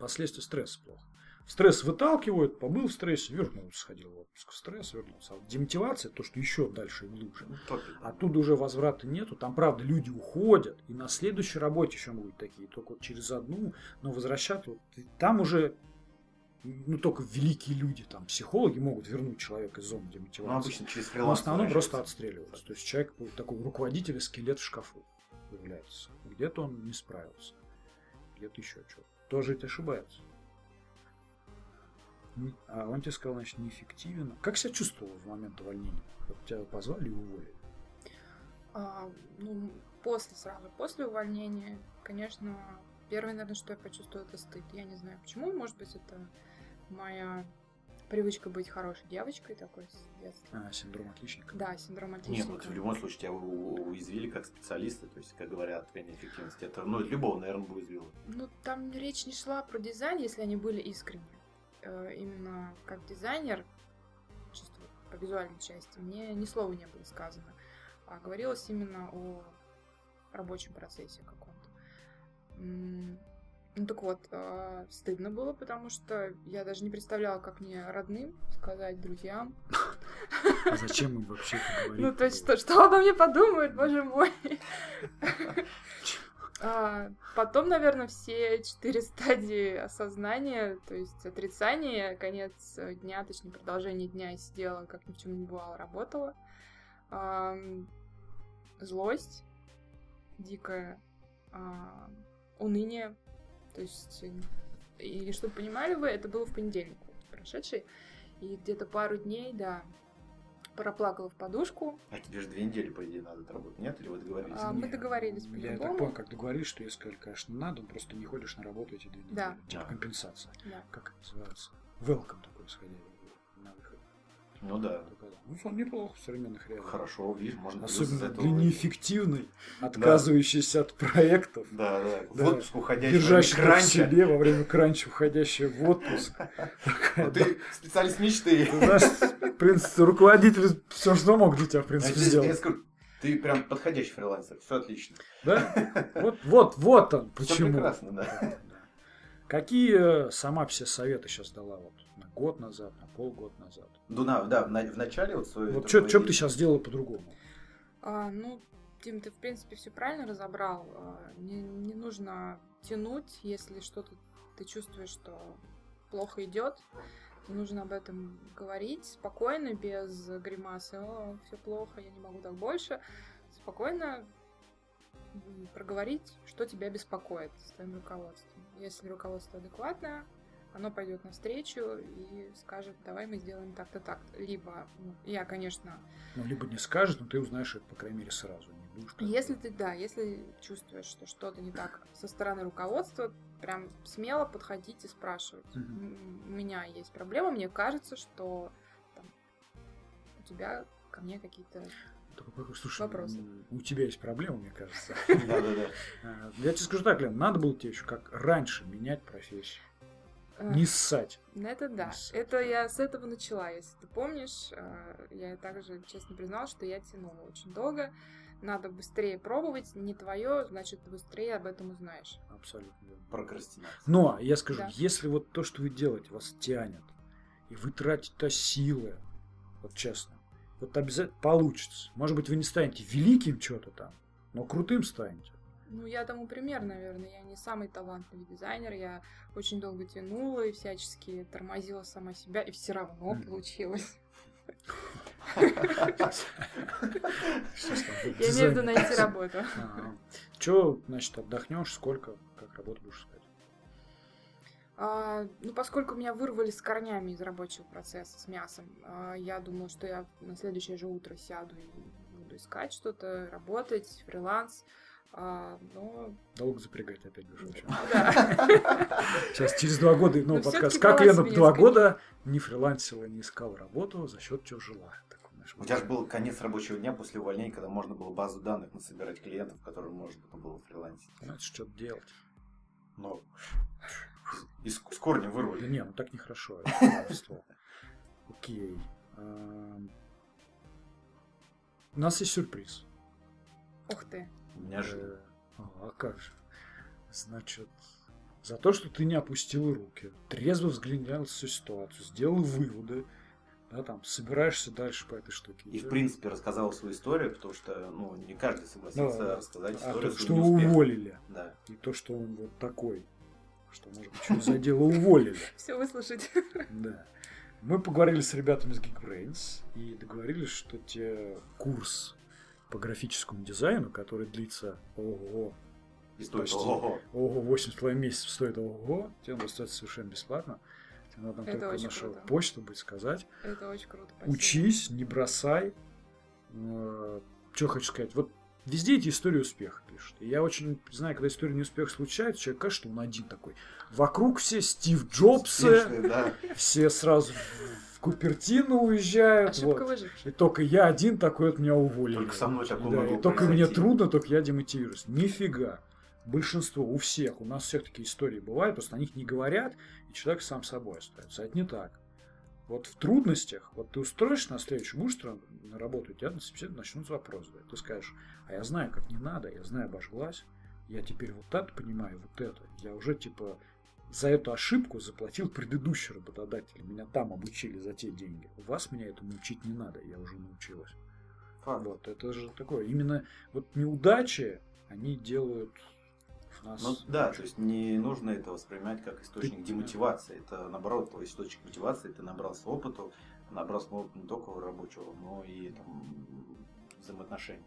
Последствия стресса плохо. Стресс выталкивают, побыл в стрессе, вернулся, сходил в отпуск. Стресс вернулся. А вот демотивация, то, что еще дальше и глубже. Ну, топит. Оттуда уже возврата нету. Там, правда, люди уходят. И на следующей работе еще будут такие. Только вот через одну. Но возвращаться. Вот, там уже ну, только великие люди, там, психологи могут вернуть человека из зоны демотивации. Ну, обычно через в фриланс. основном просто отстреливаются. То есть человек такой руководитель скелет в шкафу является. Где-то он не справился. Где-то еще что-то. Тоже ведь ошибается. А он тебе сказал, значит, неэффективен. Как себя чувствовал в момент увольнения? Вот тебя позвали и уволили. А, ну, после сразу, после увольнения, конечно, первое, наверное, что я почувствовала, это стыд. Я не знаю почему, может быть, это моя привычка быть хорошей девочкой такой с детства. А, синдром отличника. Да, синдром Нет, отличника. вот в любом случае тебя уязвили как специалиста, то есть, как говорят, твоя неэффективность. Это, ну, любого, наверное, бы уязвило. Ну, там речь не шла про дизайн, если они были искренни. Э, Именно как дизайнер, чисто по визуальной части, мне ни слова не было сказано. А говорилось именно о рабочем процессе каком-то. Ну так вот, э, стыдно было, потому что я даже не представляла, как мне родным сказать, друзьям. А зачем им вообще это [laughs] говорить? Ну, то есть, что, что обо мне подумают, боже мой. [laughs] А, Потом, наверное, все четыре стадии осознания, то есть отрицание, конец дня, точнее, продолжение дня я сидела, как ни в чем не бывало, работала. Ам, Злость дикая, а, уныние. То есть, э, и чтобы понимали вы, это было в понедельник прошедший. И где-то пару дней, да, проплакала в подушку. А тебе же две недели, по идее, надо отработать, нет? Или вы договорились? А, мы договорились Я так понял, как договорились, что если сказали, конечно, надо, просто не ходишь на работу эти две недели. Да. Типа Да. компенсация. Да. Как это называется? Welcome такой сходили на выход. Ну да. Ну, сон неплохо в современных реалиях. Хорошо, видишь, можно Особенно этого для неэффективной, отказывающейся от проектов, Да, да. В отпуск уходящий. время в себе во время кранча, уходящая в отпуск. Ну, Ты специалист мечты. Ты принципе, руководитель все, что мог для тебя, в принципе, сделал. скажу, Ты прям подходящий фрилансер, все отлично. Да? Вот, вот, вот он, Все почему. прекрасно, да. Какие э, сама все советы сейчас дала вот год назад, на полгода назад? Ну, на- да, в, на- в начале вот свой... Вот что бы ты сейчас сделала по-другому? А, ну, Дим, ты, в принципе, все правильно разобрал. А, Не, не нужно тянуть, если что-то ты чувствуешь, что плохо идет. Нужно об этом говорить спокойно, без гримасы. О, все плохо, я не могу так больше. Спокойно проговорить, что тебя беспокоит с твоим руководством. Если руководство адекватное, оно пойдет навстречу и скажет, давай мы сделаем так-то так. Либо ну, я, конечно, Ну, либо не скажет, но ты узнаешь это, по крайней мере, сразу. Не будешь если ты, да, если чувствуешь, что что-то не так со стороны руководства, прям смело подходить и спрашивать. М, У меня есть проблема, мне кажется, что там, у тебя ко мне какие-то... Такой, слушай, Вопросы. у тебя есть проблема, мне кажется. [laughs] Да, да, да. А, Я тебе скажу так, Лен, надо было тебе еще как раньше менять профессию. Э, Не ссать. Ну, Это да. С- Это я с этого начала. Если ты помнишь, э, я также честно призналась, что я тянула очень долго. Надо быстрее пробовать. Не твое, значит, ты быстрее об этом узнаешь. Абсолютно. Прокрастинация. Но, я скажу, Да. если вот то, что вы делаете, вас тянет, и вы тратите силы, вот честно, вот обязательно получится. Может быть, вы не станете великим что-то там, но крутым станете. Ну, я тому пример, наверное. Я не самый талантливый дизайнер. Я очень долго тянула и всячески тормозила сама себя, и все равно получилось. Я имею в виду найти работу. Че, значит, отдохнешь, сколько, как работу будешь искать? А, ну, поскольку меня вырвали с корнями из рабочего процесса, с мясом, а, я думала, что я на следующее же утро сяду и буду искать что-то, работать, фриланс. А, но... Долго запрягать опять будешь. вообще. Да. Сейчас через два года, ну, Но подкаст. Как Лена два года не фрилансила, не искала работу, за счет чего жила. У тебя же был конец рабочего дня после увольнения, когда можно было базу данных насобирать клиентов, которые можно было фрилансить. Надо что-то делать. Но из, с корня Да вырвали. не, ну так нехорошо. [laughs] Окей. Ам, У нас есть сюрприз. Ух ты. Неожиданно. Э, А как же? Значит, за то, что ты не опустил руки, трезво взглянула всю ситуацию, сделал выводы, да, там, собираешься дальше по этой штуке. И, в принципе, рассказал свою историю, потому что, ну, не каждый согласится Да. рассказать а историю то, что уволили, Да. и то, что он вот такой, что, может быть, что за дело уволили. [laughs] Все выслушать. Да. Мы поговорили с ребятами из Geekbrains и договорились, что те курс по графическому дизайну, который длится ого, И стоит Почти. ого. ого, 8,5 месяцев стоит ого, тебе он достается совершенно бесплатно. Тебе надо Это только нашу круто. почту будет сказать. Это очень круто. спасибо. Учись, не бросай. Что хочу сказать? Вот везде эти истории успеха пишут. И я очень знаю, когда история неуспеха случается, человек кажется, что он один такой. Вокруг все Стив Джобсы, Смешные, да. все сразу в- Купертино уезжают. Ошибка вот. выживших. И только я один такой от меня уволили. Только со мной такое Да, и только произойти. мне трудно, только я демотивируюсь. Нифига. Большинство, у всех, у нас всех такие истории бывают, просто о них не говорят, и человек сам собой остается. А это не так. Вот в трудностях, вот ты устроишь на следующую мужество на работу, у тебя на собеседовании начнутся вопросы. Ты скажешь, а я знаю, как не надо, я знаю, обожглась, я теперь вот это понимаю, вот это. Я уже, типа, за эту ошибку заплатил предыдущий работодатель. Меня там обучили за те деньги. У вас меня этому учить не надо, я уже научилась. Факт. Вот, это же такое. Именно вот неудачи, они делают нас... Ну да, то есть не нужно это воспринимать как источник Ты- демотивации. Это наоборот, твой источник мотивации, ты набрался опыту, набрался опыта не только рабочего, но и там, взаимоотношений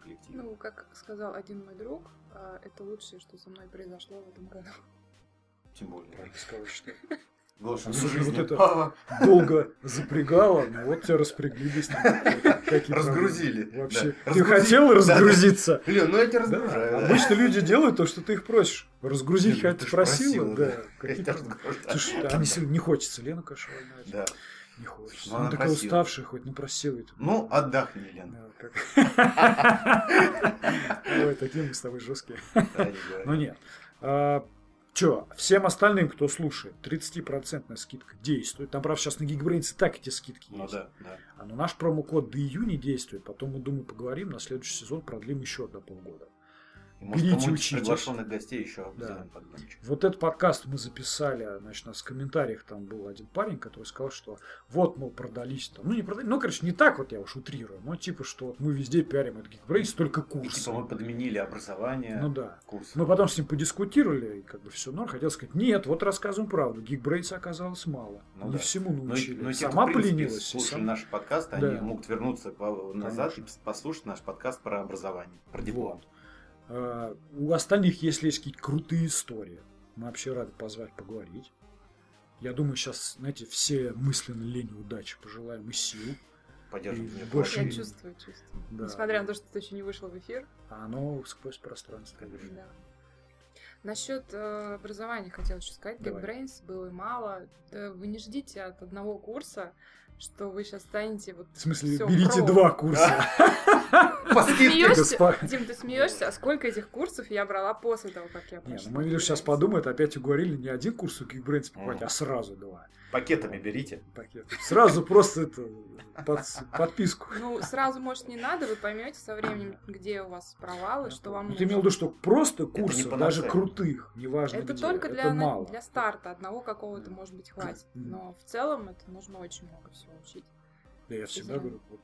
а, в коллективе. Ну, как сказал один мой друг, а, это лучшее, что со мной произошло в этом году. Тем более. Правильно сказал, [laughs] что в слушай, вот это- А, долго запрягало, но вот тебя распрягли быстренько. Разгрузили. Вообще. Ты хотел разгрузиться? Блин, ну я тебя разгружаю. Обычно люди делают то, что ты их просишь. Разгрузить хотя ну ты просила, да. разгружаю. Слушай, а не хочется Лену Кашевой Да. Не хочется. Ну, Она она такая просила. уставшая, хоть ну просила. и ты- Ну, отдохни, Лен. [laughs] Ой, такие мы с тобой жесткие. Ну нет. А, Че, всем остальным, кто слушает, 30% скидка действует. Там, правда, сейчас на Geekbrains и так эти скидки Ну есть. да, да. А, но наш промокод до июня действует. Потом, мы, думаю, поговорим. На следующий сезон продлим еще до полгода. И может, Берите, учитесь. приглашенных гостей еще Да. сделаем подгончик. Вот этот подкаст мы записали, значит, у нас в комментариях там был один парень, который сказал, что вот, мол, продались там. Ну, не продались, ну, короче, не так вот я уж утрирую, но типа, что вот мы везде пиарим этот Geekbrains, только И курсы. типа мы подменили образование Ну да. курс. Мы потом с ним подискутировали, и как бы все норм. Хотел сказать, нет, вот рассказываем правду. Geekbrains оказалось мало. Ну не да. всему Ну, и- научили. ну, и те, Сама кто, и слушали сам- наш подкаст, Да. они могут вернуться назад Конечно. и послушать наш подкаст про образование, про диплом. Вот. А, У остальных, если есть какие-то крутые истории, мы вообще рады позвать поговорить. Я думаю, сейчас, знаете, все мысленно лень удачи пожелаем и сил. Меня больше Я чувствую, чувствую. Да. Несмотря на то, что это еще не вышло в эфир. А оно сквозь пространство. Да. Насчет э, образования хотела еще сказать. Давай. GetBrains было и мало. Да вы не ждите от одного курса, что вы сейчас станете вот В смысле, всё берите про. два курса. По скидке. Дим, ты смеешься? А сколько этих курсов я брала после того, как я Не, пошла? ну мы видишь, сейчас подумают, опять уговорили не один курс у Geekbrains покупать, а сразу два Пакетами берите. Сразу просто это, под- подписку. Ну, сразу, может, не надо, вы поймете со временем, где у вас провалы, что вам Ну, ты имел в нужно. виду, что просто не курсов, даже крутых, неважно Это где, только для, на- мало. для старта. Одного какого-то, может быть, хватит. Но в целом это нужно очень много всего учить. Да я всегда Дизайн. говорю, вот,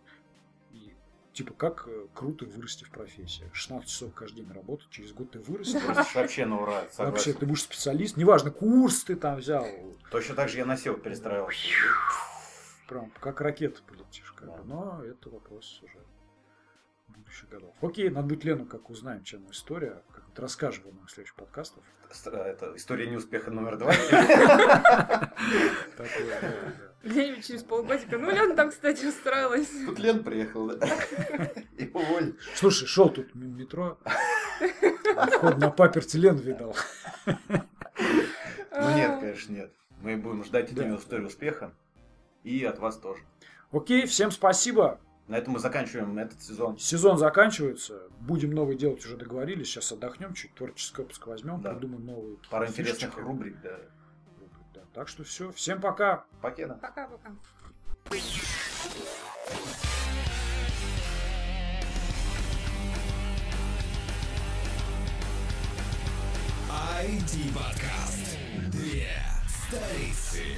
и, типа, как э, круто вырасти в профессии. 16 часов каждый день работать, через год ты вырастешь. [laughs] Вообще на ура, Вообще, согласен. ты будешь специалист, неважно, курс ты там взял, Точно так же я на SEO перестраивался. прям как ракета полетишь. Как Да. бы. Но это вопрос уже следующих годов. Окей, надо будет Лену как узнаем, чем история, как вот расскажем в одном из следующих подкастов. Э, Это история неуспеха номер два. [laughs] Такое, да, да. Где-нибудь через полгодика. Ну, Лена там, кстати, устроилась. Тут Лен приехал, да? [laughs] И уволили. Слушай, шел тут метро, а вход на паперти Лен видал. Ну нет, конечно, нет. Мы будем ждать от Да. истории успеха. И от вас тоже. Окей, всем спасибо. На этом мы заканчиваем этот сезон. Сезон заканчивается. Будем новый делать, уже договорились. Сейчас отдохнем, чуть творческий отпуск возьмем, Да. придумаем новые Пара фишечки. интересных рубрик, да. Так что все. Всем пока. Покеда. Пока-пока. IT подкаст. Две столицы.